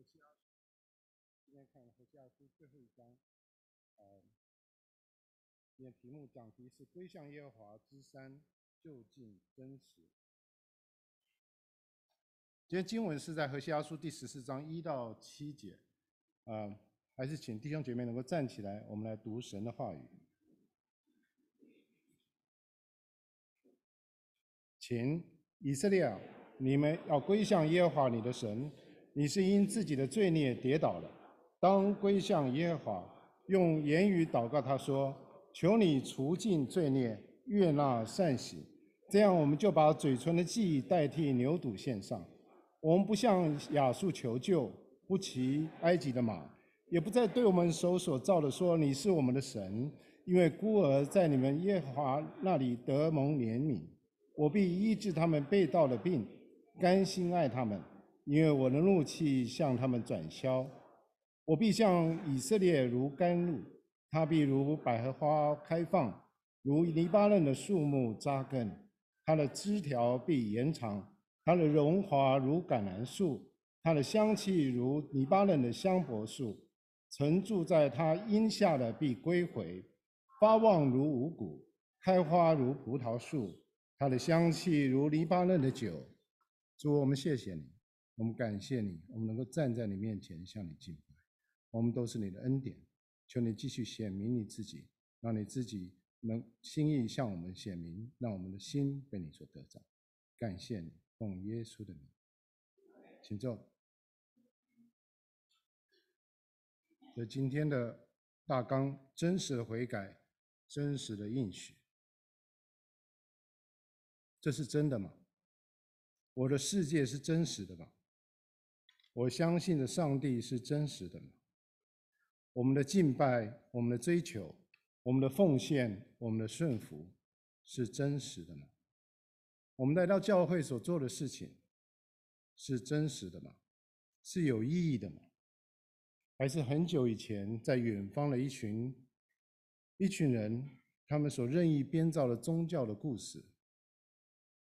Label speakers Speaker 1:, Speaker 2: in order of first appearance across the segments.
Speaker 1: 何西阿书，今天看何西阿书最后一章，呃，今天题目讲题是归向耶和华之山就近真实。今天经文是在何西阿书第十四章一到七节，啊、还是请弟兄姐妹能够站起来，我们来读神的话语。请以色列，你们要归向耶和华你的神。你是因自己的罪孽跌倒了，当归向耶和华，用言语祷告他说：“求你除尽罪孽，悦纳善行。”这样我们就把嘴唇的祭代替牛犊献上。我们不向亚述求救，不骑埃及的马，也不再对我们手所造的说：“你是我们的神。”因为孤儿在你们耶和华那里得蒙怜悯，我必医治他们背道的病，甘心爱他们。因为我的怒气向他们转消，我必向以色列如甘露，他必如百合花开放，如黎巴嫩的树木扎根，它的枝条必延长，它的荣华如橄榄树，它的香气如黎巴嫩的香柏树，曾住在它荫下的必归回，发旺如五谷，开花如葡萄树，它的香气如黎巴嫩的酒。主，我们谢谢你。我们感谢你，我们能够站在你面前向你敬拜，我们都是你的恩典。求你继续显明你自己，让你自己能心意向我们显明，让我们的心被你所得着。感谢你，奉耶稣的名，请坐。这今天的大纲：真实的悔改，真实的应许。这是真的吗？我的世界是真实的吗？我相信的上帝是真实的吗？我们的敬拜、我们的追求、我们的奉献、我们的顺服，是真实的吗？我们来到教会所做的事情，是真实的吗？是有意义的吗？还是很久以前在远方的一群一群人，他们所任意编造的宗教的故事，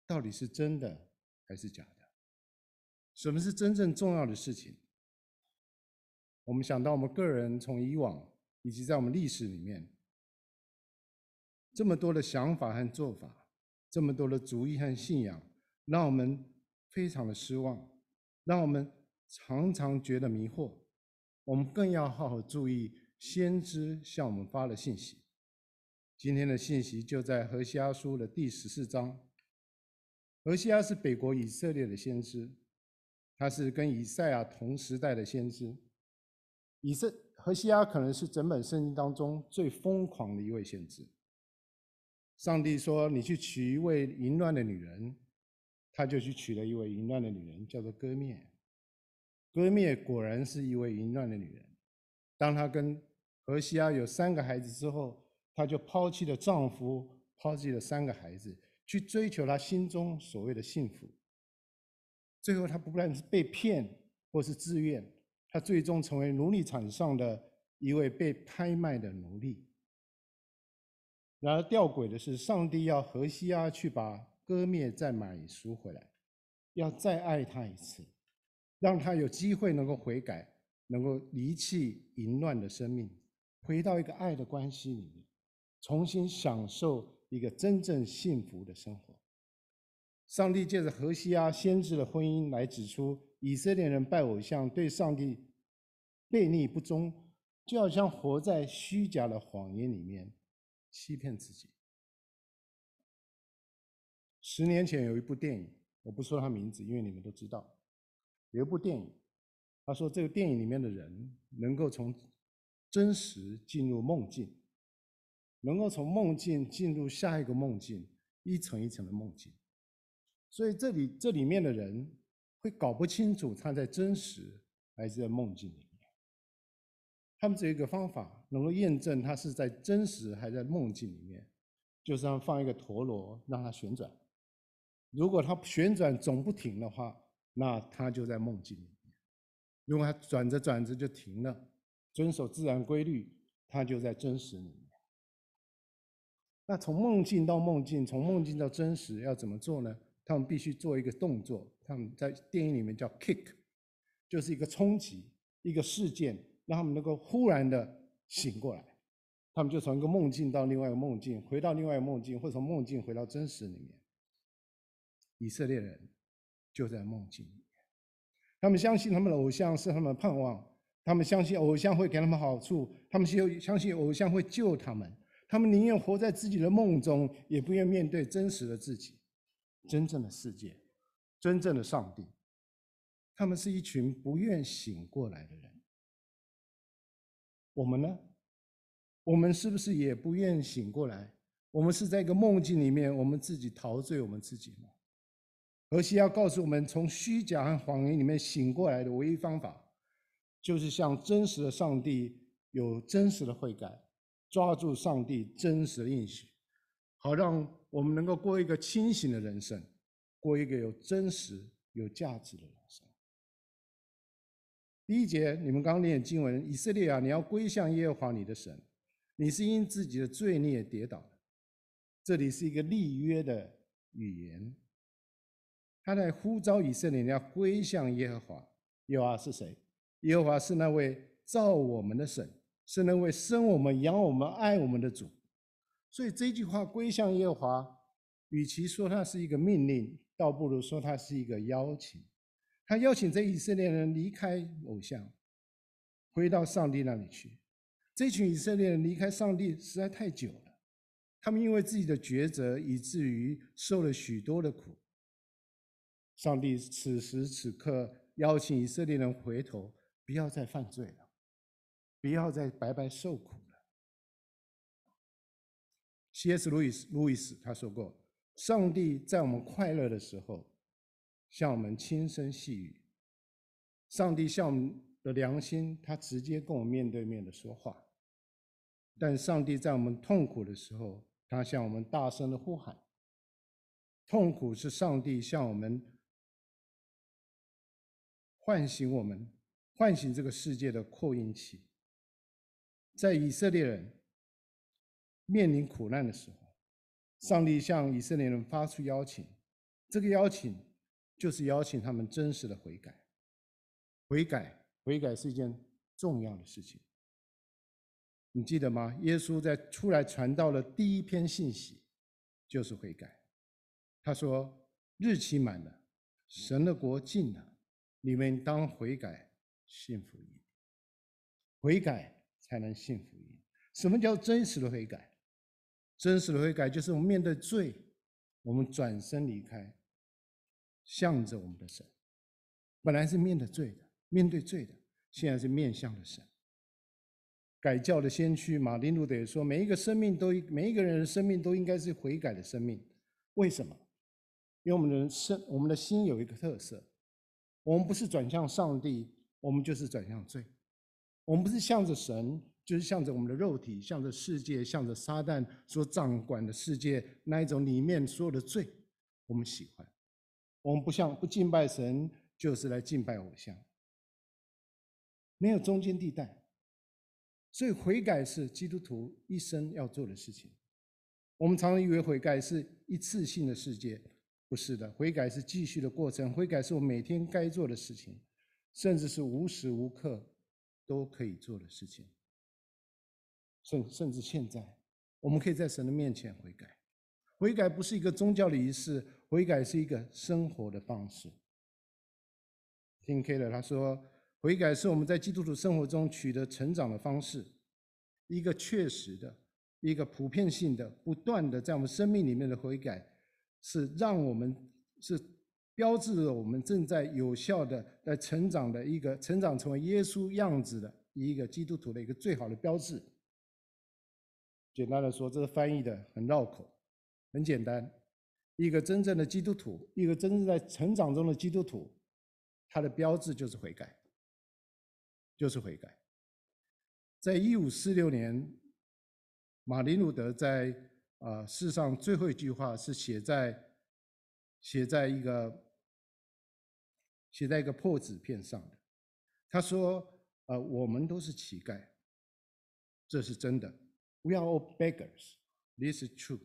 Speaker 1: 到底是真的还是假的？什么是真正重要的事情？我们想到我们个人从以往以及在我们历史里面，这么多的想法和做法，这么多的主义和信仰，让我们非常的失望，让我们常常觉得迷惑。我们更要好好注意先知向我们发的信息。今天的信息就在何西阿书的第十四章。何西阿是北国以色列的先知。他是跟以赛亚同时代的先知，以色何西阿可能是整本圣经当中最疯狂的一位先知。上帝说：“你去娶一位淫乱的女人。”他就去娶了一位淫乱的女人，叫做割灭。割灭果然是一位淫乱的女人。当她跟何西阿有三个孩子之后，她就抛弃了丈夫，抛弃了三个孩子，去追求她心中所谓的幸福。最后，他不但是被骗，或是自愿，他最终成为奴隶场上的一位被拍卖的奴隶。然而，吊诡的是，上帝要何西阿去把割灭再买赎回来，要再爱他一次，让他有机会能够悔改，能够离弃淫乱的生命，回到一个爱的关系里面，重新享受一个真正幸福的生活。上帝借着何西阿先知的婚姻来指出，以色列人拜偶像、对上帝悖逆不忠，就好像活在虚假的谎言里面，欺骗自己。十年前有一部电影，我不说他名字，因为你们都知道，有一部电影，他说这个电影里面的人能够从真实进入梦境，能够从梦境进入下一个梦境，一层一层的梦境。所以这里这里面的人会搞不清楚他在真实还是在梦境里面。他们只有一个方法能够验证他是在真实还是在梦境里面，就是让放一个陀螺让它旋转。如果它旋转总不停的话，那他就在梦境里面；如果它转着转着就停了，遵守自然规律，他就在真实里面。那从梦境到梦境，从梦境到真实，要怎么做呢？他们必须做一个动作，他们在电影里面叫 kick，就是一个冲击，一个事件，让他们能够忽然的醒过来，他们就从一个梦境到另外一个梦境，回到另外一个梦境，或从梦境回到真实里面。以色列人就在梦境里面，他们相信他们的偶像是他们的盼望，他们相信偶像会给他们好处，他们相信偶像会救他们，他们宁愿活在自己的梦中，也不愿面对真实的自己，真正的世界，真正的上帝。他们是一群不愿醒过来的人。我们呢？我们是不是也不愿醒过来？我们是在一个梦境里面，我们自己陶醉我们自己吗？何西要告诉我们，从虚假和谎言里面醒过来的唯一方法，就是向真实的上帝有真实的悔改，抓住上帝真实的应许，好让我们能够过一个清醒的人生，过一个有真实、有价值的人生。第一节，你们刚念经文，以色列啊，你要归向耶和华你的神，你是因自己的罪孽跌倒的。这里是一个立约的语言，他在呼召以色列人要归向耶和华。耶和华是谁？耶和华是那位造我们的神，是那位生我们、养我们、爱我们的主。所以这句话归向耶和华，与其说它是一个命令，倒不如说它是一个邀请。他邀请这以色列人离开偶像，回到上帝那里去。这群以色列人离开上帝实在太久了，他们因为自己的抉择，以至于受了许多的苦。上帝此时此刻邀请以色列人回头，不要再犯罪了，不要再白白受苦。C.S. 路易斯路易斯他说过：“上帝在我们快乐的时候。”向我们轻声细语，上帝向我们的良心，他直接跟我们面对面的说话。但上帝在我们痛苦的时候，他向我们大声的呼喊。痛苦是上帝向我们唤醒我们，唤醒这个世界的扩音器。在以色列人面临苦难的时候，上帝向以色列人发出邀请，这个邀请。就是邀请他们真实的悔改，悔改，悔改是一件重要的事情。你记得吗？耶稣在出来传道的第一篇信息就是悔改。他说：“日期满了，神的国近了，你们当悔改，信福音。悔改才能信福音。什么叫真实的悔改？真实的悔改就是我们面对罪，我们转身离开。”向着我们的神，本来是面对罪的，面对罪的，现在是面向的神。改教的先驱马丁路德说，每一个生命都，每一个人的生命都应该是悔改的生命。为什么？因为我们的生，我们的心有一个特色，我们不是转向上帝，我们就是转向罪。我们不是向着神，就是向着我们的肉体，向着世界，向着撒旦所掌管的世界那一种里面所有的罪，我们喜欢。我们不像不敬拜神，就是来敬拜偶像，没有中间地带。所以悔改是基督徒一生要做的事情。我们常常以为悔改是一次性的事件，不是的，悔改是继续的过程。悔改是我每天该做的事情，甚至是无时无刻都可以做的事情。甚甚至现在，我们可以在神的面前悔改。悔改不是一个宗教的仪式。悔改是一个生活的方式。听 K 的他说，悔改是我们在基督徒生活中取得成长的方式，一个确实的、一个普遍性的、不断的在我们生命里面的悔改，是让我们是标志着我们正在有效的在成长的一个成长成为耶稣样子的一个基督徒的一个最好的标志。简单的说，这个翻译的很绕口，很简单。一个真正的基督徒，一个真正在成长中的基督徒，他的标志就是悔改，就是悔改。在一五四六年，马丁路德在啊、世上最后一句话是写在写在一个写在一个破纸片上的。他说：“呃，我们都是乞丐，这是真的。We are all beggars. This is true.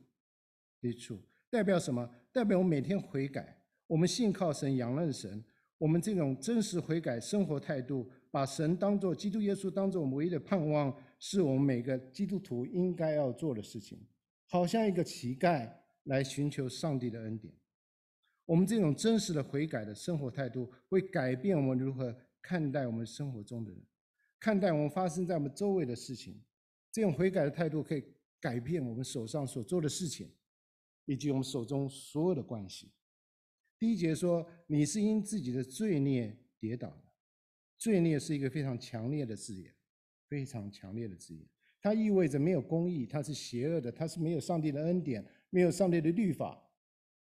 Speaker 1: This is true.” 代表什么？代表我们每天悔改，我们信靠神，仰赖神，我们这种真实悔改生活态度，把神当作基督耶稣当作我们唯一的盼望，是我们每个基督徒应该要做的事情。好像一个乞丐来寻求上帝的恩典。我们这种真实的悔改的生活态度，会改变我们如何看待我们生活中的人，看待我们发生在我们周围的事情。这种悔改的态度可以改变我们手上所做的事情，以及我们手中所有的关系。第一节说：“你是因自己的罪孽跌倒的。”罪孽是一个非常强烈的字眼，非常强烈的字眼。它意味着没有公义，它是邪恶的，它是没有上帝的恩典，没有上帝的律法。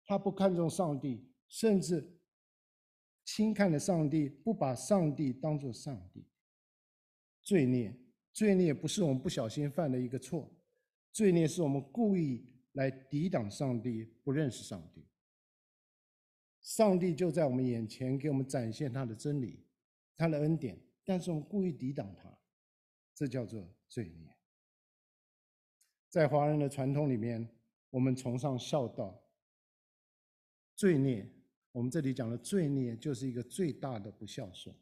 Speaker 1: 它不看重上帝，甚至轻看了上帝，不把上帝当作上帝。罪孽，罪孽不是我们不小心犯的一个错，罪孽是我们故意来抵挡上帝，不认识上帝。上帝就在我们眼前，给我们展现他的真理、他的恩典，但是我们故意抵挡他，这叫做罪孽。在华人的传统里面，我们崇尚孝道。罪孽，我们这里讲的罪孽，就是一个最大的不孝顺。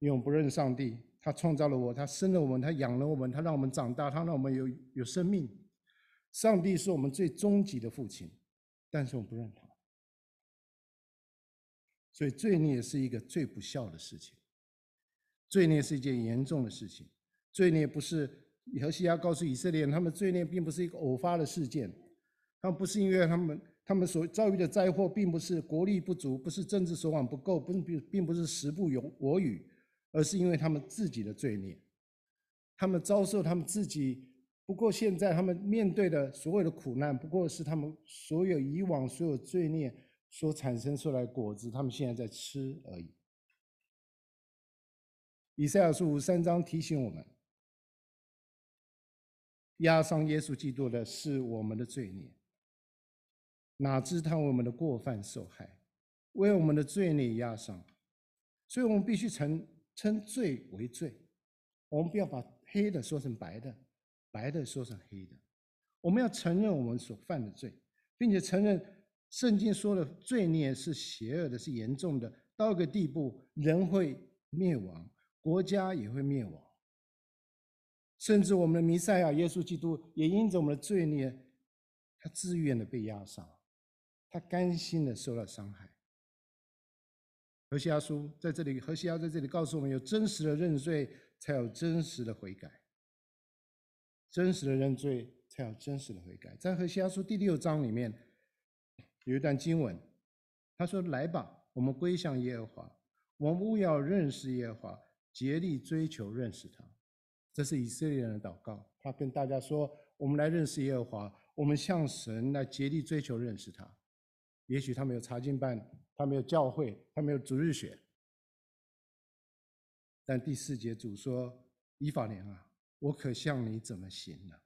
Speaker 1: 因为我们不认上帝，他创造了我，他生了我们，他养了我们，他让我们长大，他让我们有有生命。上帝是我们最终极的父亲，但是我们不认他。所以罪孽是一个最不孝的事情，罪孽是一件严重的事情。罪孽不是何西阿告诉以色列人，他们罪孽并不是一个偶发的事件，他们不是因为他们他们所遭遇的灾祸，并不是国力不足，不是政治手腕不够，不并并不是时不我与，而是因为他们自己的罪孽，他们遭受他们自己。不过现在他们面对的所有的苦难，不过是他们所有以往所有罪孽。所产生出来果子，他们现在在吃而已。以赛亚书五三章提醒我们：压伤耶稣基督的是我们的罪孽，哪知他为我们的过犯受害，为我们的罪孽压伤。所以我们必须承称罪为罪，我们不要把黑的说成白的，白的说成黑的。我们要承认我们所犯的罪，并且承认。圣经说的罪孽是邪恶的，是严重的，到一个地步，人会灭亡，国家也会灭亡，甚至我们的弥赛亚耶稣基督也因着我们的罪孽，他自愿的被压伤，他甘心的受到伤害。何西阿书在这里，何西阿在这里告诉我们：有真实的认罪，才有真实的悔改；真实的认罪，才有真实的悔改。在何西阿书第六章里面。有一段经文，他说：“来吧，我们归向耶和华，我们务要认识耶和华，竭力追求认识他。”这是以色列人的祷告。他跟大家说：“我们来认识耶和华，我们向神来竭力追求认识他。”也许他没有查经班，他没有教会，他没有主日学。但第四节主说：“以法莲啊，我可向你怎么行呢？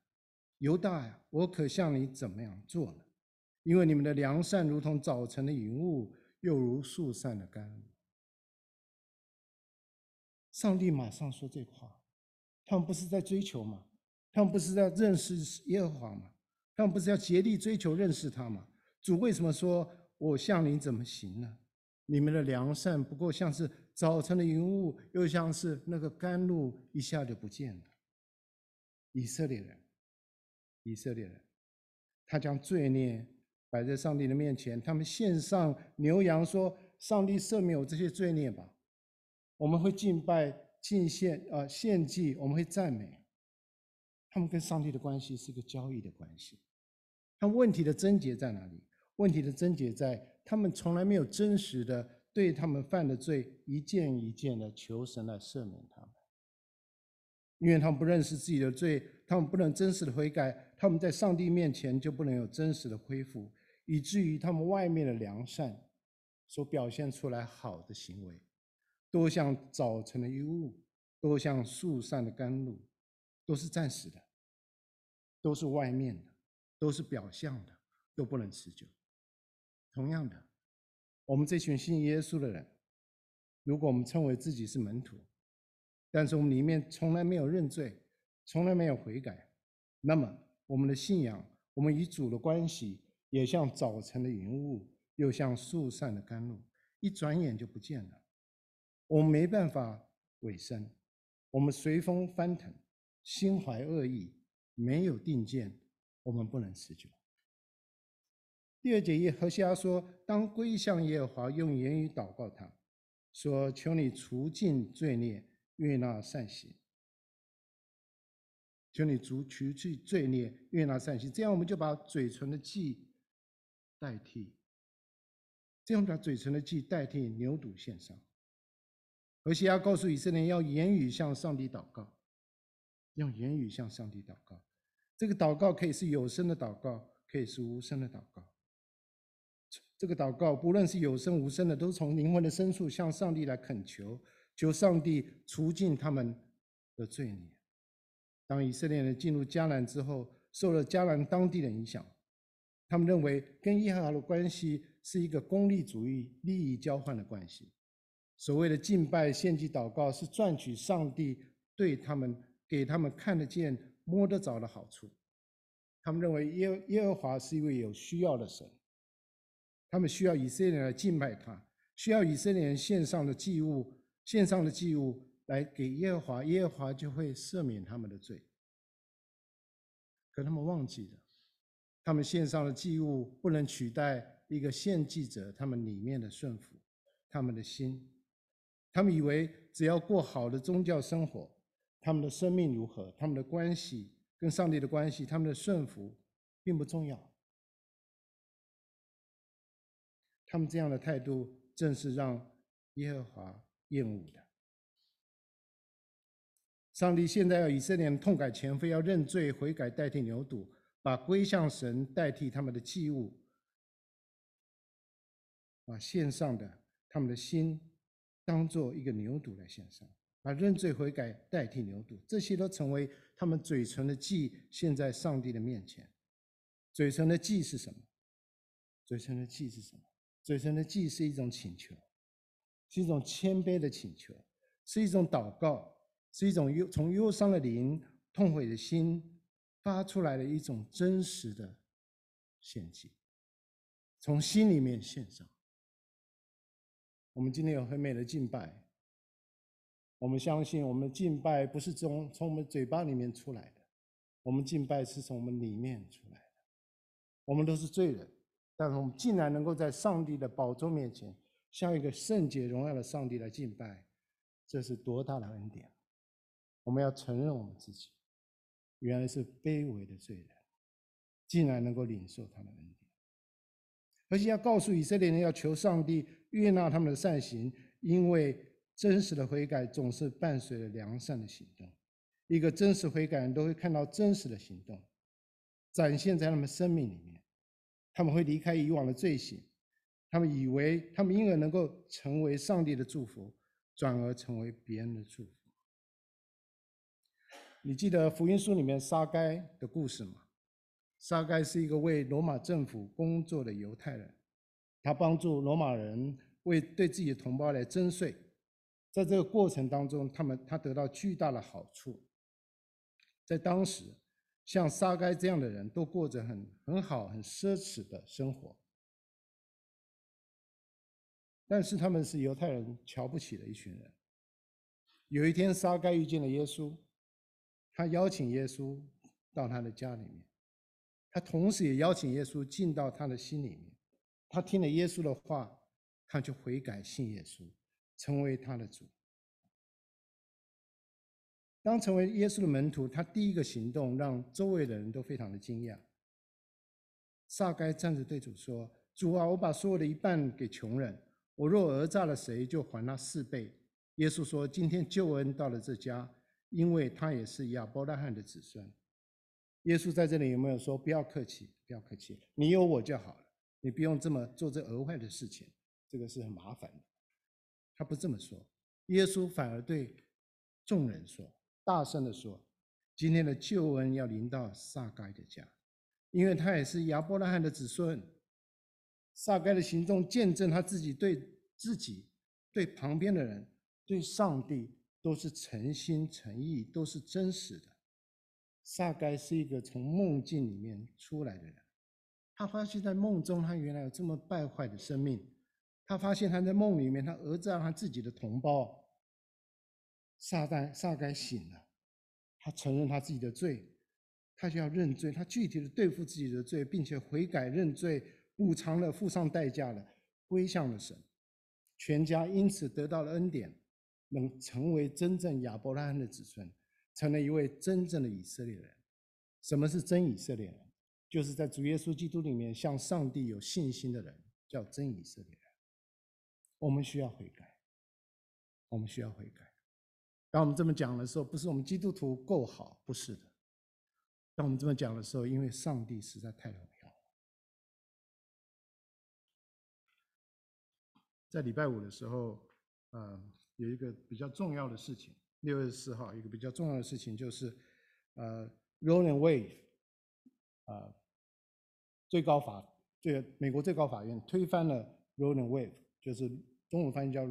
Speaker 1: 犹大呀，我可向你怎么样做呢？”因为你们的良善如同早晨的云雾，又如树散的甘露。上帝马上说这话，他们不是在追求吗？他们不是在认识耶和华吗？他们不是要竭力追求认识他吗？主为什么说我向你怎么行呢？你们的良善不过像是早晨的云雾，又像是那个甘露，一下就不见了。以色列人，以色列人，他将罪孽。摆在上帝的面前，他们献上牛羊，说：“上帝赦免我这些罪孽吧。”我们会敬拜、敬献啊、呃，献祭，我们会赞美。他们跟上帝的关系是个交易的关系。他问题的症结在哪里？问题的症结在他们从来没有真实的对他们犯的罪一件一件的求神来赦免他们，因为他们不认识自己的罪，他们不能真实的悔改，他们在上帝面前就不能有真实的恢复。以至于他们外面的良善所表现出来好的行为，都像早晨的云雾，都像树上的甘露，都是暂时的，都是外面的，都是表象的，都不能持久。同样的，我们这群信耶稣的人，如果我们称为自己是门徒，但是我们里面从来没有认罪，从来没有悔改，那么我们的信仰，我们与主的关系。也像早晨的云雾，又像速散的甘露，一转眼就不见了。我们没办法委身，我们随风翻腾，心怀恶意，没有定见，我们不能持久。第二节，何西阿说：“当归向耶和华，用言语祷告他，说：求你除尽罪孽，悦纳善行。求你除除去罪孽，悦纳善行。这样，我们就把嘴唇的祭代替，这样把嘴唇的祭代替牛犊献上。”何西阿告诉以色列要言语向上帝祷告，用言语向上帝祷告。这个祷告可以是有声的祷告，可以是无声的祷告。这个祷告不论是有声无声的，都从灵魂的深处向上帝来恳求，求上帝除尽他们的罪孽。当以色列人进入迦南之后，受了迦南当地的影响，他们认为跟耶和华的关系是一个功利主义、利益交换的关系。所谓的敬拜、献祭、祷告，是赚取上帝对他们、给他们看得见、摸得着的好处。他们认为耶耶和华是一位有需要的神，他们需要以色列人来敬拜他，需要以色列人献上的祭物、献上的祭物来给耶和华，耶和华就会赦免他们的罪。可他们忘记了，他们献上的祭物不能取代一个献祭者他们里面的顺服，他们的心。他们以为只要过好的宗教生活，他们的生命如何，他们的关系跟上帝的关系，他们的顺服并不重要。他们这样的态度，正是让耶和华厌恶的。上帝现在要以色列人痛改前非，要认罪悔改，代替牛犊，把归向神代替他们的祭物，把献上的他们的心。当做一个牛犊来献上，把认罪悔改代替牛犊，这些都成为他们嘴唇的祭，献在上帝的面前。嘴唇的祭是什么？嘴唇的祭是什么？嘴唇的祭是一种请求，是一种谦卑的请求，是一种祷告，是一种忧从忧伤的灵、痛悔的心发出来的一种真实的献祭，从心里面献上。我们今天有很美的敬拜，我们相信我们的敬拜不是从从我们嘴巴里面出来的，我们敬拜是从我们里面出来的。我们都是罪人，但是我们竟然能够在上帝的宝座面前，向一个圣洁荣耀的上帝来敬拜，这是多大的恩典！我们要承认我们自己，原来是卑微的罪人，竟然能够领受他的恩典。而且要告诉以色列人，要求上帝。悦纳他们的善行，因为真实的悔改总是伴随着良善的行动。一个真实悔改人都会看到真实的行动，展现在他们生命里面。他们会离开以往的罪行，他们以为他们因而能够成为上帝的祝福，转而成为别人的祝福。你记得福音书里面撒该的故事吗？撒该是一个为罗马政府工作的犹太人。他帮助罗马人为对自己的同胞来征税，在这个过程当中，他们他得到巨大的好处。在当时，像沙该这样的人都过着很很好、很奢侈的生活，但是他们是犹太人瞧不起的一群人。有一天，沙该遇见了耶稣，他邀请耶稣到他的家里面，他同时也邀请耶稣进到他的心里面。他听了耶稣的话，他就悔改信耶稣，成为他的主。当成为耶稣的门徒，他第一个行动让周围的人都非常的惊讶。撒该站着对主说：“主啊，我把所有的一半给穷人，我若讹诈了谁，就还他四倍。”耶稣说：“今天救恩到了这家，因为他也是亚伯拉罕的子孙。”耶稣在这里有没有说：“不要客气，不要客气，你有我就好了。”你不用这么做这额外的事情，这个是很麻烦的。他不这么说，耶稣反而对众人说，大声地说：“今天的救恩要临到撒该的家，因为他也是亚伯拉罕的子孙。撒该的行动见证他自己对自己、对旁边的人、对上帝都是诚心诚意，都是真实的。撒该是一个从梦境里面出来的人。”他发现，在梦中，他原来有这么败坏的生命，他发现他在梦里面，他儿子让他自己的同胞撒旦撒该醒了，他承认他自己的罪，他就要认罪，他具体的对付自己的罪，并且悔改认罪，补偿了，付上代价了，归向了神，全家因此得到了恩典，能成为真正亚伯拉罕的子孙，成了一位真正的以色列人。什么是真以色列人？就是在主耶稣基督里面向上帝有信心的人，叫真以色列人。我们需要悔改，我们需要悔改。当我们这么讲的时候，不是我们基督徒够好，不是的。当我们这么讲的时候，因为上帝实在太荣耀了。在礼拜五的时候，呃，有一个比较重要的事情，六月四号，一个比较重要的事情就是，呃，Rolling Wave，呃，最高法，最美国最高法院推翻了 Rolling Wave，。就是中文翻译叫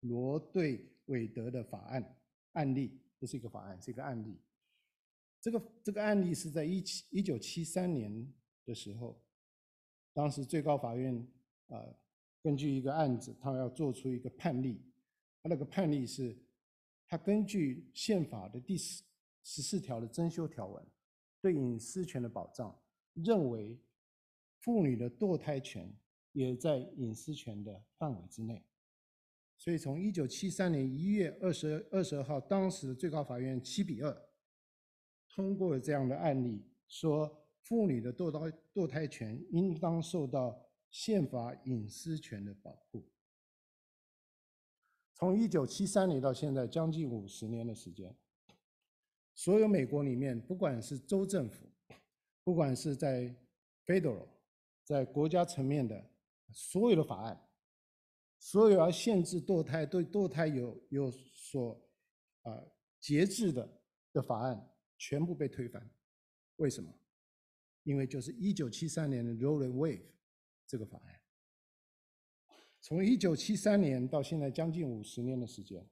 Speaker 1: 罗对韦德的法案案例，不是一个法案，是一个案例。这个这个案例是在一七一九七三年的时候，当时最高法院啊、呃、根据一个案子，他要做出一个判例。他那个判例是，他根据宪法的第十十四条的增修条文，对隐私权的保障，认为妇女的堕胎权。也在隐私权的范围之内，所以从一九七三年一月二十二十二号，当时最高法院七比二通过了这样的案例，说妇女的堕胎堕胎权应当受到宪法隐私权的保护。从一九七三年到现在，将近五十年的时间，所有美国里面，不管是州政府，不管是在 federal，在国家层面的。所有的法案，所有要限制堕胎、对堕胎有有所啊、呃、节制的的法案，全部被推翻。为什么？因为就是一九七三年的 Rolling Wave 这个法案。从一九七三年到现在将近五十年的时间，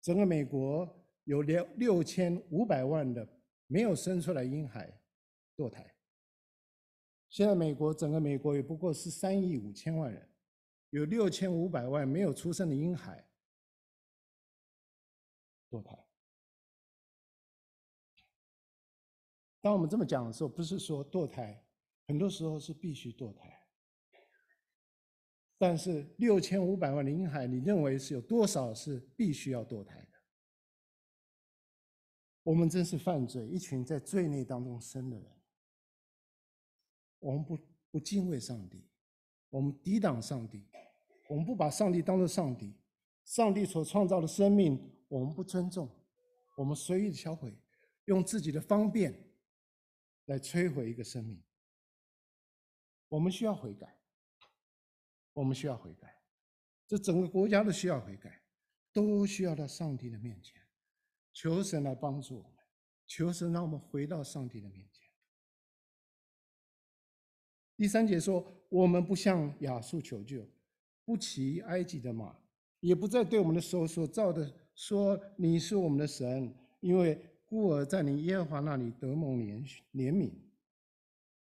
Speaker 1: 整个美国有六六千五百万的没有生出来婴孩堕胎。现在美国整个美国也不过是三亿五千万人，有六千五百万没有出生的婴孩堕胎。当我们这么讲的时候，不是说堕胎，很多时候是必须堕胎。但是六千五百万的婴孩，你认为是有多少是必须要堕胎的？我们真是犯罪，一群在罪孽当中生的人。我们不不敬畏上帝，我们抵挡上帝，我们不把上帝当作上帝，上帝所创造的生命我们不尊重，我们随意的销毁，用自己的方便来摧毁一个生命。我们需要悔改，我们需要悔改，这整个国家都需要悔改，都需要到上帝的面前，求神来帮助我们，求神让我们回到上帝的面前。第三节说：“我们不向亚述求救，不骑埃及的马，也不再对我们的手所造的说你是我们的神，因为孤儿在你耶和华那里得蒙怜怜悯。”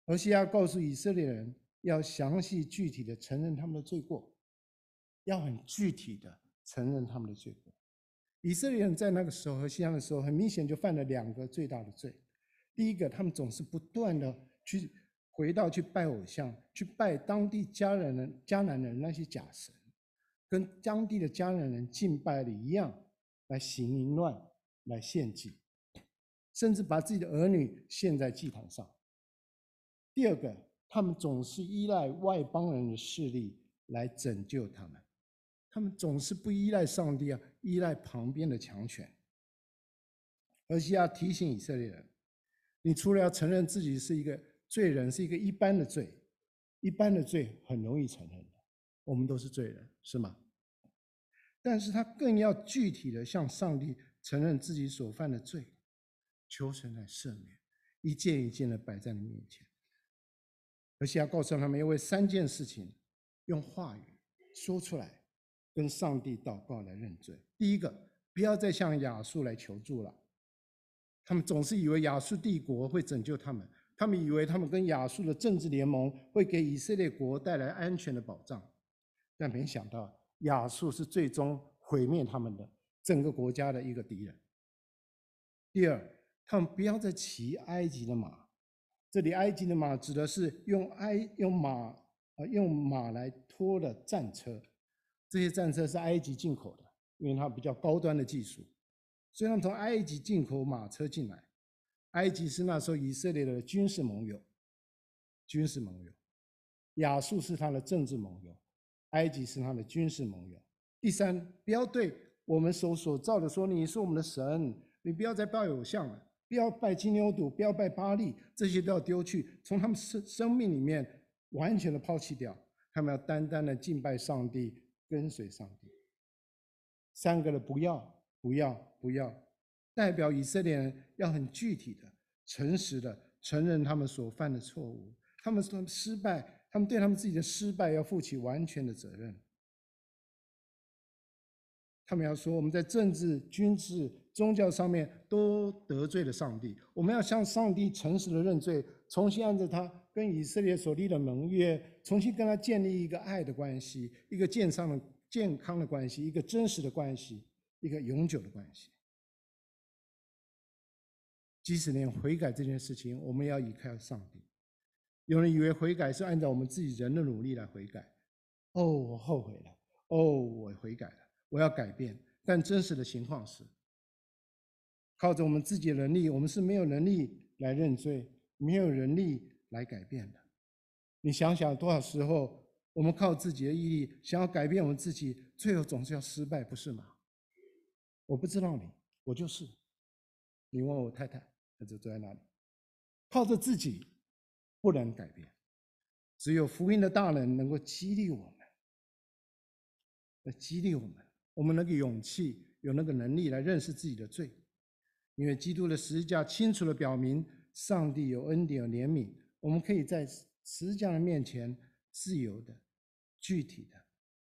Speaker 1: 何西阿告诉以色列人，要详细具体的承认他们的罪过，要很具体的承认他们的罪过。以色列人在那个时候，何西阿的时候，很明显就犯了两个最大的罪。第一个，他们总是不断的去。回到去拜偶像，去拜当地迦南人、迦南人那些假神，跟当地的迦南人敬拜的一样，来行淫乱，来献祭，甚至把自己的儿女献在祭坛上。第二个，他们总是依赖外邦人的势力来拯救他们，他们总是不依赖上帝啊，依赖旁边的强权。而且要提醒以色列人，你除了要承认自己是一个。罪人是一个一般的罪，一般的罪很容易承认的，我们都是罪人，是吗？但是他更要具体的向上帝承认自己所犯的罪，求神来赦免，一件一件的摆在你面前，而且要告诉他们，要为三件事情用话语说出来，跟上帝祷告来认罪。第一个，不要再向亚述来求助了，他们总是以为亚述帝国会拯救他们。他们以为他们跟亚述的政治联盟会给以色列国带来安全的保障，但没想到亚述是最终毁灭他们的整个国家的一个敌人。第二，他们不要再骑埃及的马。这里埃及的马指的是用埃用马啊用马来拖的战车，这些战车是埃及进口的，因为它比较高端的技术，所以他们从埃及进口马车进来。埃及是那时候以色列的军事盟友，军事盟友。亚述是他的政治盟友，埃及是他的军事盟友。第三，不要对我们所所造的说你是我们的神，你不要再拜偶像了，不要拜金牛犊，不要拜巴力，这些都要丢去，从他们生生命里面完全的抛弃掉。他们要单单的敬拜上帝，跟随上帝。三个的不要，不要，不要，代表以色列人要很具体的、诚实的承认他们所犯的错误，他们所失败。他们对他们自己的失败要负起完全的责任。他们要说，我们在政治、军事、宗教上面都得罪了上帝，我们要向上帝诚实的认罪，重新按照他跟以色列所立的盟约，重新跟他建立一个爱的关系，一个健康的、健康的关系，一个真实的关系，一个永久的关系。即使连悔改这件事情，我们要依靠上帝。有人以为悔改是按照我们自己人的努力来悔改，哦，我后悔了，哦，我悔改了，我要改变。但真实的情况是，靠着我们自己的能力，我们是没有能力来认罪，没有能力来改变的。你想想，多少时候我们靠自己的毅力想要改变我们自己，最后总是要失败，不是吗？我不知道你，我就是。你问我太太，他就坐在那里，靠着自己。不能改变，只有福音的大能能够激励我们，来激励我们，我们那个勇气，有那个能力来认识自己的罪，因为基督的十字架清楚的表明，上帝有恩典、有怜悯，我们可以在十字架的面前自由的、具体的、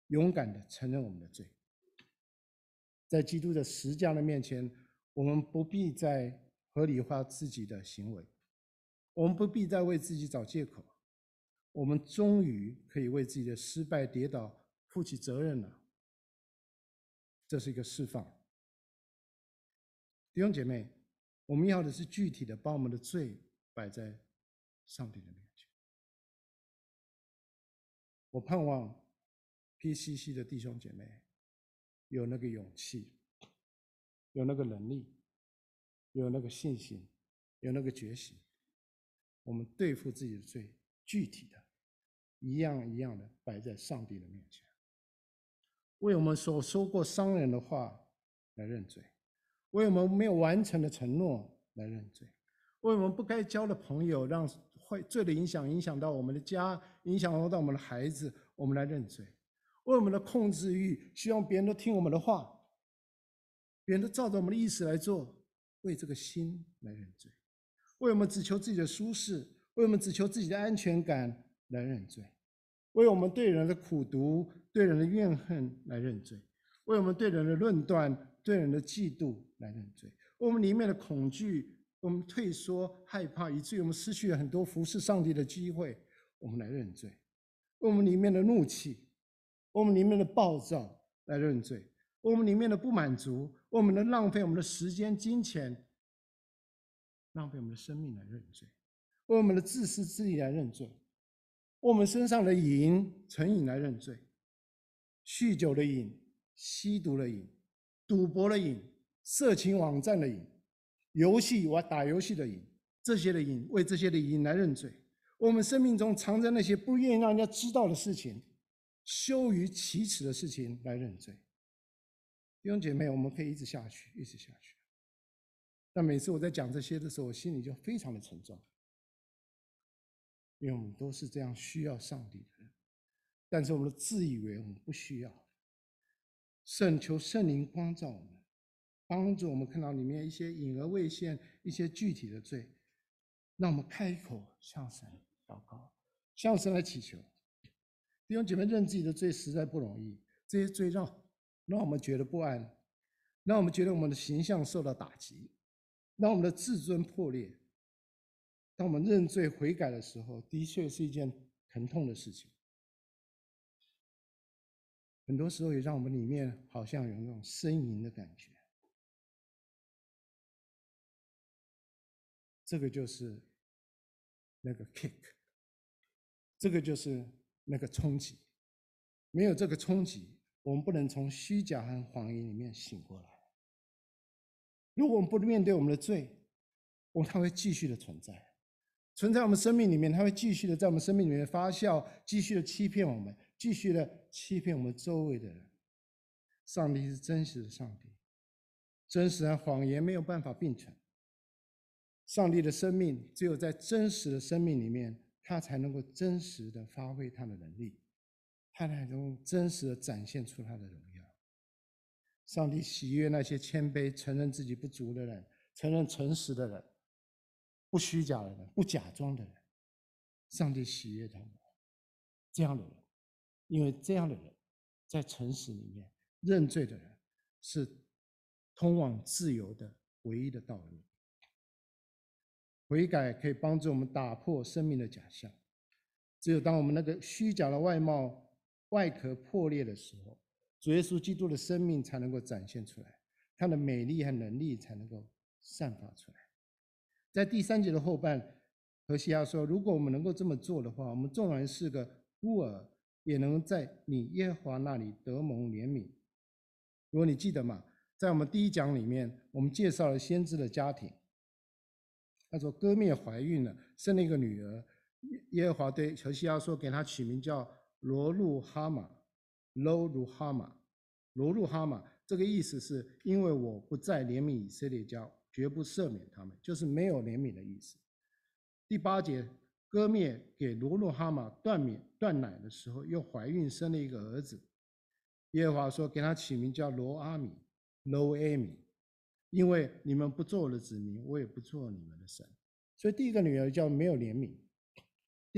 Speaker 1: 勇敢的承认我们的罪，在基督的十字架的面前，我们不必再合理化自己的行为。我们不必再为自己找借口，我们终于可以为自己的失败、跌倒负起责任了。这是一个释放。弟兄姐妹，我们要的是具体的把我们的罪摆在上帝的面前。我盼望 PCC 的弟兄姐妹有那个勇气，有那个能力，有那个信心，有那个决心。我们对付自己的罪，具体的，一样一样的摆在上帝的面前，为我们所说过伤人的话来认罪，为我们没有完成的承诺来认罪，为我们不该交的朋友让坏罪的影响影响到我们的家，影响到我们的孩子，我们来认罪，为我们的控制欲，希望别人都听我们的话，别人都照着我们的意思来做，为这个心来认罪。为我们只求自己的舒适，为我们只求自己的安全感来认罪，为我们对人的苦毒、对人的怨恨来认罪，为我们对人的论断、对人的嫉妒来认罪，为我们里面的恐惧、我们退缩、害怕，以至于我们失去了很多服侍上帝的机会，我们来认罪；为我们里面的怒气、为我们里面的暴躁来认罪；我们里面的不满足、我们的浪费我们的时间、金钱。浪费我们的生命来认罪，为我们的自私自利来认罪，我们身上的瘾、成瘾来认罪，酗酒的瘾、吸毒的瘾、赌博的瘾、色情网站的瘾、游戏玩打游戏的瘾，这些的瘾，为这些的瘾来认罪。我们生命中藏着那些不愿意让人家知道的事情、羞于启齿的事情来认罪。弟兄姐妹，我们可以一直下去，一直下去。但每次我在讲这些的时候，我心里就非常的沉重，因为我们都是这样需要上帝的人，但是我们都自以为我们不需要。圣求圣灵光照我们，帮助我们看到里面一些隐而未现、一些具体的罪，让我们开口向神祷告，向神来祈求。弟兄姐妹，认自己的罪实在不容易，这些罪让让我们觉得不安，让我们觉得我们的形象受到打击。让我们的自尊破裂。当我们认罪悔改的时候，的确是一件疼痛的事情。很多时候也让我们里面好像有那种呻吟的感觉。这个就是那个 kick，这个就是那个冲击。没有这个冲击，我们不能从虚假和谎言里面醒过来。如果我们不面对我们的罪，我们它会继续的存在，存在我们生命里面，它会继续的在我们生命里面发酵，继续的欺骗我们，继续的欺骗我们周围的人。上帝是真实的上帝，真实和谎言没有办法并存。上帝的生命只有在真实的生命里面，他才能够真实的发挥他的能力，他才能够真实的展现出他的荣耀。上帝喜悦那些谦卑、承认自己不足的人，承认诚实的人，不虚假的人，不假装的人。上帝喜悦他们这样的人，因为这样的人在诚实里面认罪的人，是通往自由的唯一的道路。悔改可以帮助我们打破生命的假象。只有当我们那个虚假的外貌外壳破裂的时候，主耶稣基督的生命才能够展现出来，他的美丽和能力才能够散发出来。在第三节的后半，何西阿说：“如果我们能够这么做的话，我们纵然是个孤儿，也能在你耶和华那里得蒙怜悯。”如果你记得嘛，在我们第一讲里面，我们介绍了先知的家庭。他说：“歌篾怀孕了，生了一个女儿。耶和华对何西阿说，给她取名叫罗路哈玛。罗路哈玛，罗路哈玛，这个意思是因为我不再怜悯以色列家，绝不赦免他们，就是没有怜悯的意思。”第八节，割灭给罗路哈玛断奶断奶的时候，又怀孕生了一个儿子。耶和华说：“给他起名叫罗阿米，罗阿米。”因为你们不做我的子民，我也不做你们的神。所以第一个女儿叫没有怜悯，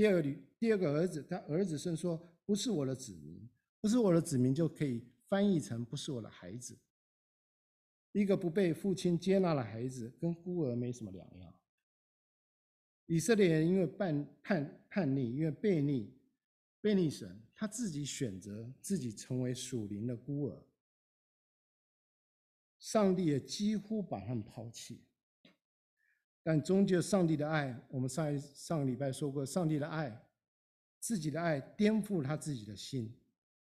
Speaker 1: 第二个女第二个儿子，他儿子是说不是我的子民，不是我的子民就可以翻译成不是我的孩子。一个不被父亲接纳的孩子，跟孤儿没什么两样。以色列人因为叛叛叛逆，因为悖逆悖逆神，他自己选择自己成为属灵的孤儿。上帝也几乎把他们抛弃，但终究上帝的爱，我们上一上个礼拜说过，上帝的爱，自己的爱颠覆他自己的心，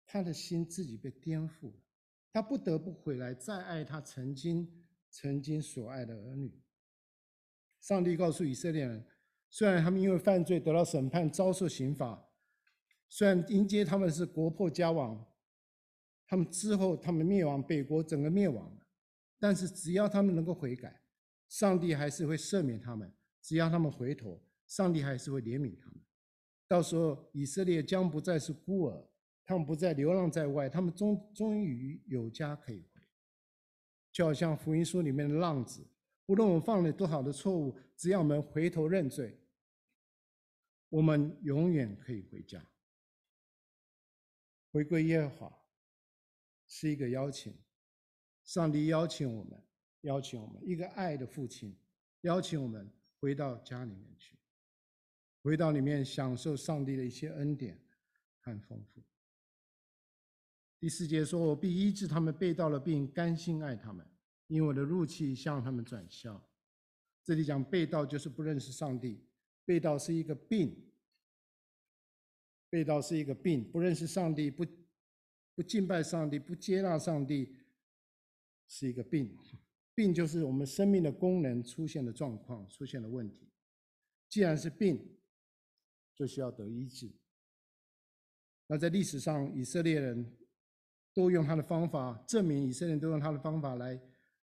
Speaker 1: 他的心自己被颠覆了，他不得不回来再爱他曾经曾经所爱的儿女。上帝告诉以色列人，虽然他们因为犯罪得到审判，遭受刑罚，虽然迎接他们是国破家亡，他们之后他们灭亡，北国整个灭亡了。但是只要他们能够悔改，上帝还是会赦免他们；只要他们回头，上帝还是会怜悯他们。到时候，以色列将不再是孤儿，他们不再流浪在外，他们终终于有家可以回。就好像福音书里面的浪子，无论我们犯了多少的错误，只要我们回头认罪，我们永远可以回家。回归耶和华是一个邀请。上帝邀请我们，邀请我们一个爱的父亲，邀请我们回到家里面去，回到里面享受上帝的一些恩典和丰富。第四节说：“我必医治他们背道了病，甘心爱他们，因为我的怒气向他们转消。”这里讲背道就是不认识上帝，背道是一个病，背道是一个病，不认识上帝，不不敬拜上帝，不接纳上帝。是一个病，病就是我们生命的功能出现的状况，出现了问题。既然是病，就需要得医治。那在历史上，以色列人都用他的方法证明，以色列人都用他的方法来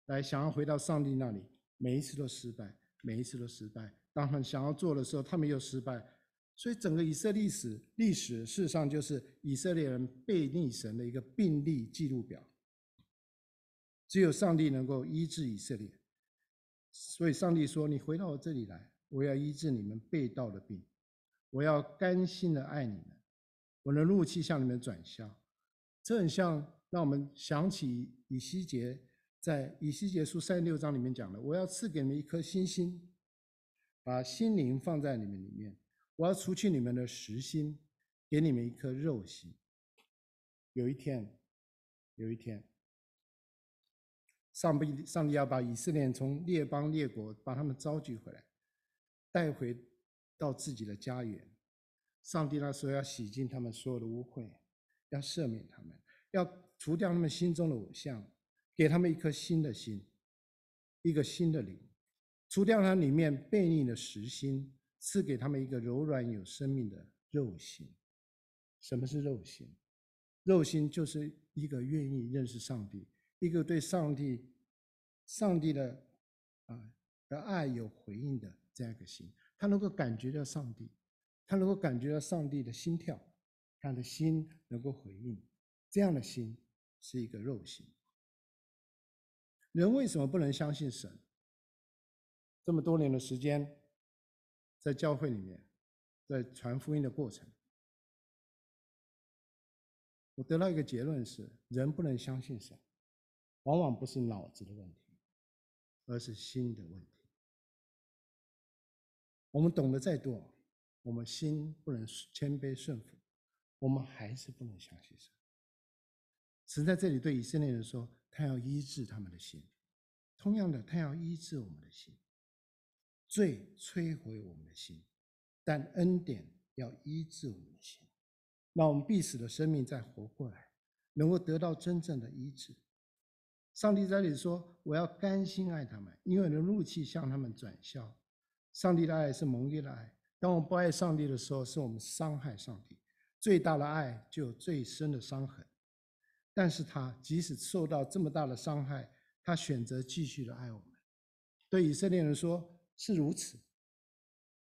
Speaker 1: 来想要回到上帝那里，每一次都失败，每一次都失败。当他们想要做的时候，他们又失败。所以整个以色列史历史，事实上就是以色列人背逆神的一个病例记录表。只有上帝能够医治以色列，所以上帝说：“你回到我这里来，我要医治你们背道的病，我要甘心的爱你们，我的怒气向你们转向。”这很像让我们想起以西结在以西结书三十六章里面讲的：“我要赐给你们一颗新心，把心灵放在你们里面；我要除去你们的实心，给你们一颗肉心。”有一天，有一天，上帝上帝要把以色列从列邦列国把他们召集回来，带回到自己的家园。上帝那时候要洗净他们所有的污秽，要赦免他们，要除掉他们心中的偶像，给他们一颗新的心，一个新的灵，除掉他里面悖逆的实心，赐给他们一个柔软有生命的肉心。什么是肉心？肉心就是一个愿意认识上帝，一个对上帝、上帝的啊的爱有回应的这样一个心。他能够感觉到上帝，他能够感觉到上帝的心跳，他的心能够回应。这样的心是一个肉心。人为什么不能相信神？这么多年的时间，在教会里面，在传福音的过程。我得到一个结论是：人不能相信神，往往不是脑子的问题，而是心的问题。我们懂得再多，我们心不能谦卑顺服，我们还是不能相信神。神在这里对以色列人说：“他要医治他们的心。”同样的，他要医治我们的心。罪摧毁我们的心，但恩典要医治我们的心。让我们必死的生命再活过来，能够得到真正的医治。上帝在这里说：“我要甘心爱他们，因为我的怒气向他们转消。”上帝的爱是蒙蔽的爱。当我们不爱上帝的时候，是我们伤害上帝。最大的爱就有最深的伤痕。但是他即使受到这么大的伤害，他选择继续的爱我们。对以色列人说是如此，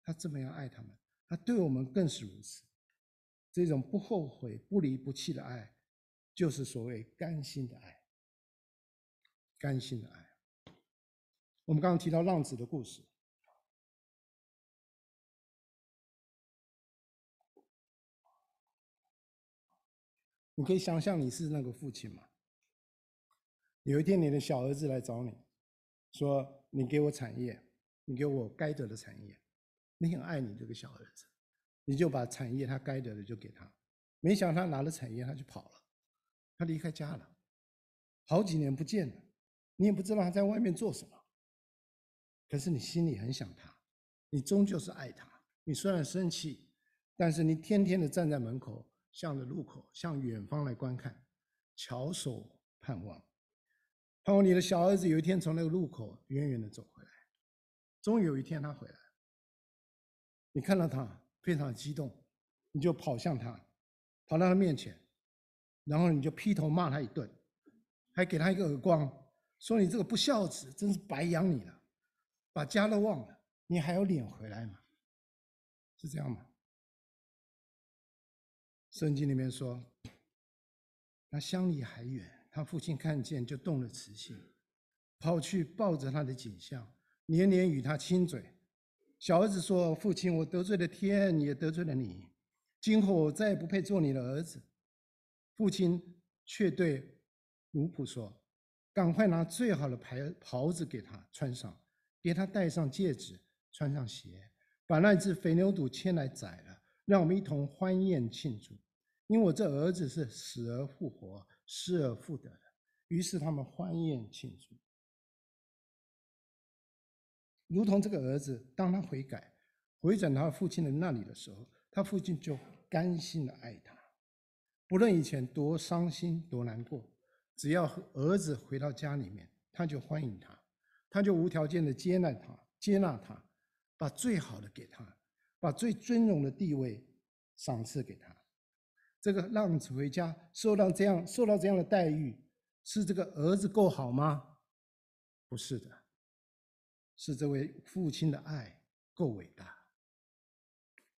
Speaker 1: 他这么样爱他们，他对我们更是如此。这种不后悔、不离不弃的爱，就是所谓甘心的爱。甘心的爱。我们刚刚提到浪子的故事，你可以想象你是那个父亲吗？有一天你的小儿子来找你，说：“你给我产业，你给我该得的产业。”你很爱你这个小儿子。你就把产业他该得的就给他，没想到他拿了产业他就跑了，他离开家了，好几年不见了，你也不知道他在外面做什么。可是你心里很想他，你终究是爱他。你虽然生气，但是你天天的站在门口，向着路口，向远方来观看，翘首盼望，盼望你的小儿子有一天从那个路口远远的走回来。终于有一天他回来，你看到他。非常激动，你就跑向他，跑到他面前，然后你就劈头骂他一顿，还给他一个耳光，说你这个不孝子，真是白养你了，把家都忘了，你还有脸回来吗？是这样吗？圣经里面说，那相离还远，他父亲看见就动了慈心，跑去抱着他的颈项，年年与他亲嘴。小儿子说：“父亲，我得罪了天，也得罪了你。今后我再也不配做你的儿子。”父亲却对奴仆说：“赶快拿最好的袍袍子给他穿上，给他戴上戒指，穿上鞋，把那只肥牛犊牵来宰了，让我们一同欢宴庆祝。因为我这儿子是死而复活、失而复得的。”于是他们欢宴庆祝。如同这个儿子，当他悔改、回转他父亲的那里的时候，他父亲就甘心的爱他，不论以前多伤心、多难过，只要儿子回到家里面，他就欢迎他，他就无条件的接纳他、接纳他，把最好的给他，把最尊荣的地位赏赐给他。这个浪子回家受到这样受到这样的待遇，是这个儿子够好吗？不是的。是这位父亲的爱够伟大。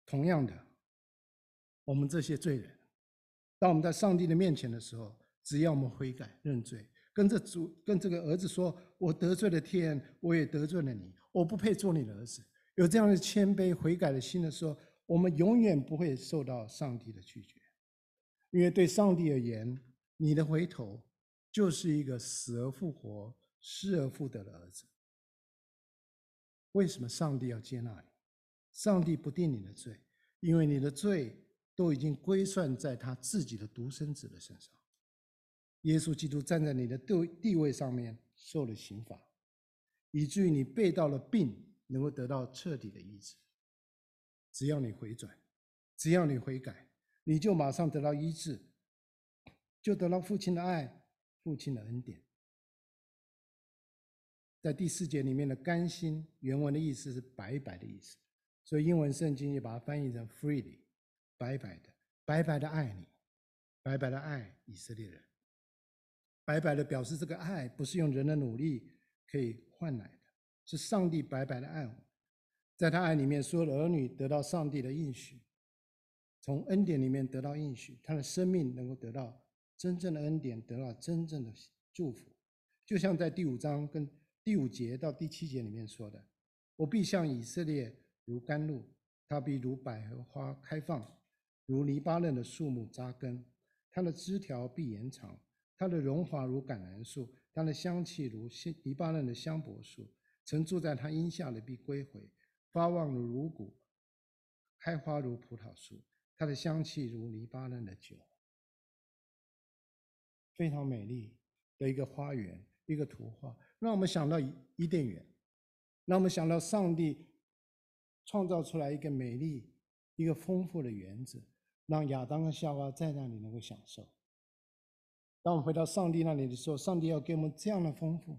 Speaker 1: 同样的，我们这些罪人，当我们在上帝的面前的时候，只要我们悔改认罪，跟这主跟这个儿子说：“我得罪了天，我也得罪了你，我不配做你的儿子。”有这样的谦卑悔改的心的时候，我们永远不会受到上帝的拒绝，因为对上帝而言，你的回头就是一个死而复活、失而复得的儿子。为什么上帝要接纳你？上帝不定你的罪，因为你的罪都已经归算在他自己的独生子的身上。耶稣基督站在你的地地位上面受了刑罚，以至于你背到了病能够得到彻底的医治。只要你回转，只要你悔改，你就马上得到医治，就得到父亲的爱，父亲的恩典。在第四节里面的“甘心”原文的意思是“白白”的意思，所以英文圣经也把它翻译成 “freely”，白白的，白白的爱你，白白的爱以色列人，白白的表示这个爱不是用人的努力可以换来的，是上帝白白的爱我，在他爱里面，所有的儿女得到上帝的应许，从恩典里面得到应许，他的生命能够得到真正的恩典，得到真正的祝福，就像在第五章跟。第五节到第七节里面说的：“我必向以色列如甘露，他必如百合花开放，如黎巴嫩的树木扎根。他的枝条必延长，它的荣华如橄榄树，它的香气如黎巴嫩的香柏树。曾住在他荫下的必归回，发旺如乳谷，开花如葡萄树。它的香气如黎巴嫩的酒，非常美丽的一个花园，一个图画。”让我们想到伊伊甸园，让我们想到上帝创造出来一个美丽、一个丰富的园子，让亚当和夏娃在那里能够享受。当我们回到上帝那里的时候，上帝要给我们这样的丰富。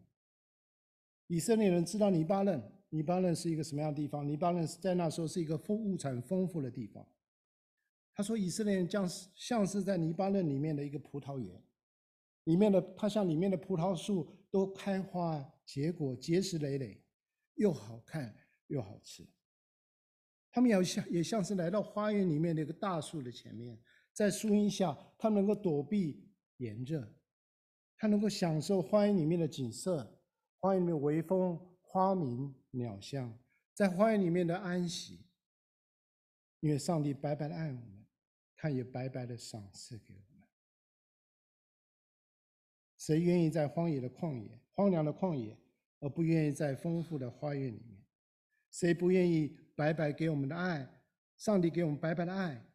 Speaker 1: 以色列人知道黎巴嫩，黎巴嫩是一个什么样的地方？黎巴嫩在那时候是一个丰物产丰富的地方。他说，以色列人将像是在黎巴嫩里面的一个葡萄园，里面的他像里面的葡萄树。都开花结果，结实累累，又好看又好吃。他们也像也像是来到花园里面的一个大树的前面，在树荫下，他能够躲避炎热，他能够享受花园里面的景色，花园里面微风、花鸣、鸟香，在花园里面的安息。因为上帝白白的爱我们，他也白白的赏赐给我们。谁愿意在荒野的旷野、荒凉的旷野，而不愿意在丰富的花园里面？谁不愿意白白给我们的爱？上帝给我们白白的爱，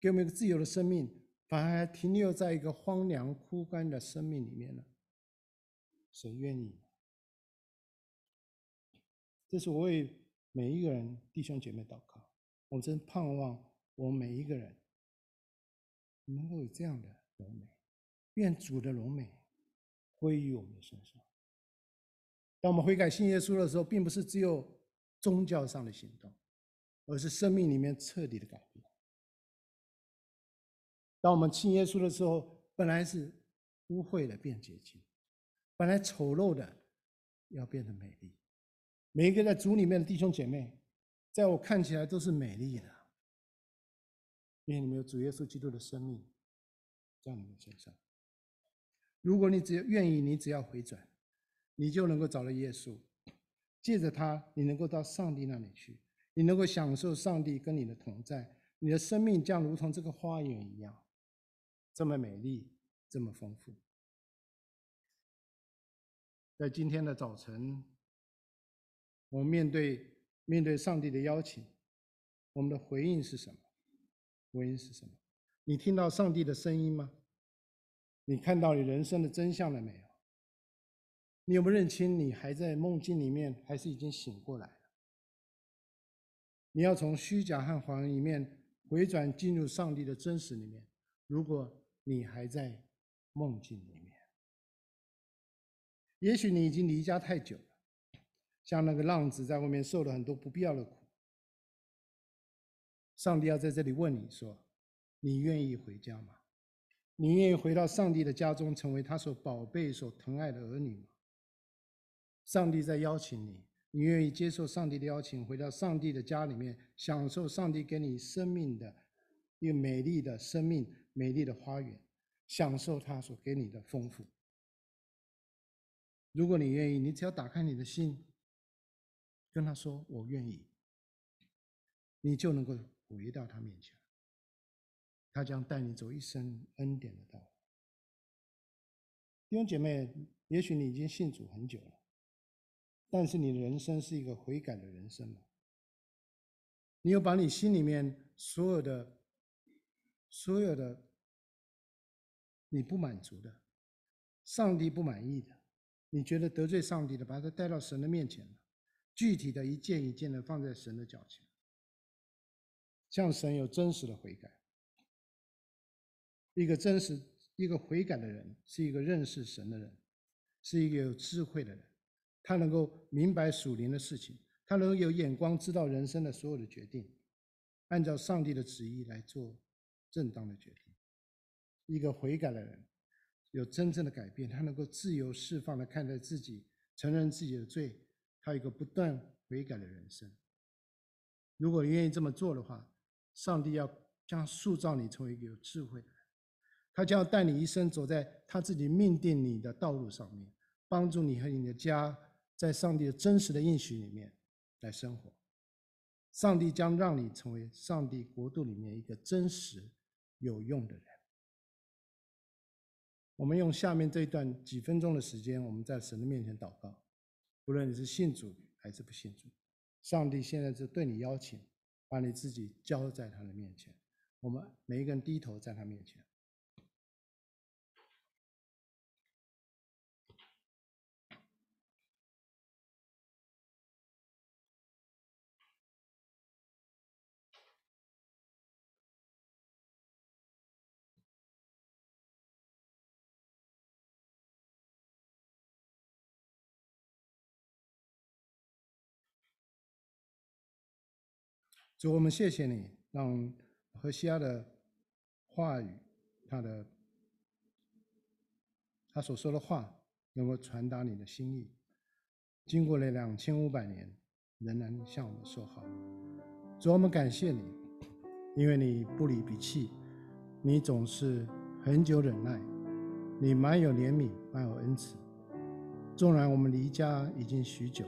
Speaker 1: 给我们一个自由的生命，反而停留在一个荒凉枯干的生命里面呢？谁愿意？这是我为每一个人弟兄姐妹祷告。我真盼望我们每一个人能够有这样的荣美，愿主的荣美。归于我们的身上。当我们悔改信耶稣的时候，并不是只有宗教上的行动，而是生命里面彻底的改变。当我们信耶稣的时候，本来是污秽的变洁净，本来丑陋的要变得美丽。每一个在主里面的弟兄姐妹，在我看起来都是美丽的，因为你们有主耶稣基督的生命在你们身上。如果你只要愿意，你只要回转，你就能够找到耶稣，借着他，你能够到上帝那里去，你能够享受上帝跟你的同在，你的生命将如同这个花园一样，这么美丽，这么丰富。在今天的早晨，我们面对面对上帝的邀请，我们的回应是什么？回应是什么？你听到上帝的声音吗？你看到你人生的真相了没有？你有没有认清你还在梦境里面，还是已经醒过来了？你要从虚假和谎言里面回转，进入上帝的真实里面。如果你还在梦境里面，也许你已经离家太久了，像那个浪子在外面受了很多不必要的苦。上帝要在这里问你说：你愿意回家吗？你愿意回到上帝的家中，成为他所宝贝、所疼爱的儿女吗？上帝在邀请你，你愿意接受上帝的邀请，回到上帝的家里面，享受上帝给你生命的一个美丽的生命、美丽的花园，享受他所给你的丰富。如果你愿意，你只要打开你的心，跟他说“我愿意”，你就能够回到他面前。他将带你走一生恩典的道路。弟兄姐妹，也许你已经信主很久了，但是你的人生是一个悔改的人生吗？你有把你心里面所有的、所有的你不满足的，上帝不满意的，你觉得得罪上帝的，把他带到神的面前，具体的一件一件的放在神的脚前，向神有真实的悔改。一个真实、一个悔改的人，是一个认识神的人，是一个有智慧的人，他能够明白属灵的事情，他能够有眼光，知道人生的所有的决定，按照上帝的旨意来做正当的决定。一个悔改的人，有真正的改变，他能够自由释放的看待自己，承认自己的罪，他有一个不断悔改的人生。如果你愿意这么做的话，上帝要将塑造你成为一个有智慧的人。他将要带你一生走在他自己命定你的道路上面，帮助你和你的家在上帝的真实的应许里面来生活。上帝将让你成为上帝国度里面一个真实有用的人。我们用下面这一段几分钟的时间，我们在神的面前祷告。无论你是信主还是不信主，上帝现在是对你邀请，把你自己交在他的面前。我们每一个人低头在他面前。主，我们谢谢你，让何西阿的话语，他的他所说的话，能够传达你的心意。经过了两千五百年，仍然向我们说好。主，我们感谢你，因为你不离不弃，你总是恒久忍耐，你满有怜悯，满有恩慈。纵然我们离家已经许久，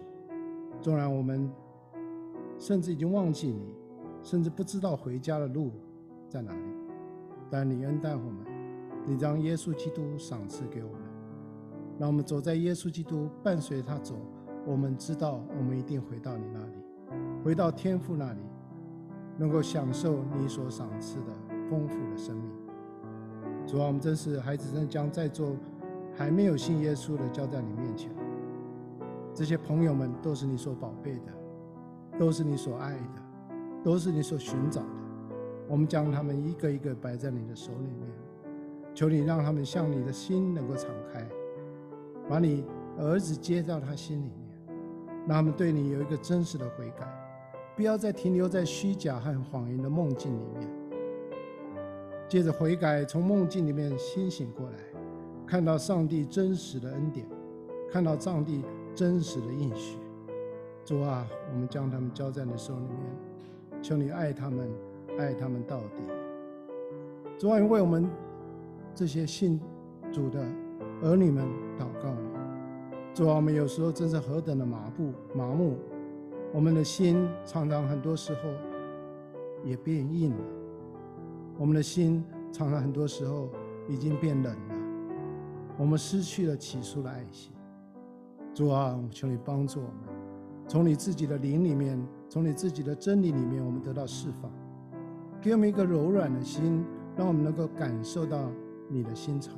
Speaker 1: 纵然我们甚至已经忘记你。甚至不知道回家的路在哪里，但你恩待我们，你将耶稣基督赏赐给我们，让我们走在耶稣基督伴随他走。我们知道，我们一定回到你那里，回到天父那里，能够享受你所赏赐的丰富的生命。主啊，我们真是孩子，真将在座还没有信耶稣的交在你面前。这些朋友们都是你所宝贝的，都是你所爱的。都是你所寻找的，我们将他们一个一个摆在你的手里面，求你让他们向你的心能够敞开，把你儿子接到他心里面，让他们对你有一个真实的悔改，不要再停留在虚假和谎言的梦境里面。借着悔改，从梦境里面清醒过来，看到上帝真实的恩典，看到上帝真实的应许。主啊，我们将他们交在你手里面。求你爱他们，爱他们到底。主啊，为我们这些信主的儿女们祷告你。主啊，我们有时候真是何等的麻木麻木，我们的心常常很多时候也变硬了，我们的心常常很多时候已经变冷了，我们失去了起初的爱心。主啊，求你帮助我们。从你自己的灵里面，从你自己的真理里面，我们得到释放，给我们一个柔软的心，让我们能够感受到你的心肠；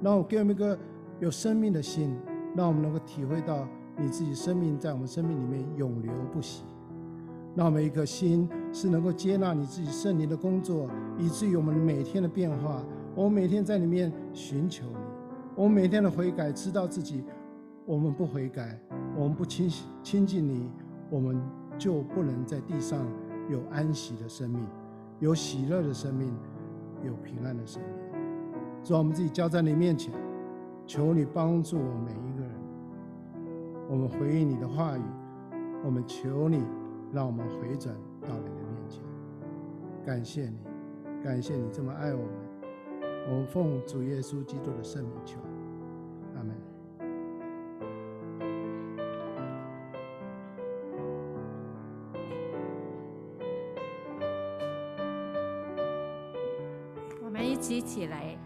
Speaker 1: 让我给我们一个有生命的心，让我们能够体会到你自己生命在我们生命里面永流不息；让我们一颗心是能够接纳你自己圣灵的工作，以至于我们每天的变化，我们每天在里面寻求你，我们每天的悔改，知道自己我们不悔改。我们不亲亲近你，我们就不能在地上有安息的生命，有喜乐的生命，有平安的生命。主，我们自己交在你面前，求你帮助我们每一个人。我们回应你的话语，我们求你让我们回转到你的面前。感谢你，感谢你这么爱我们。我们奉主耶稣基督的圣名求。
Speaker 2: 起来。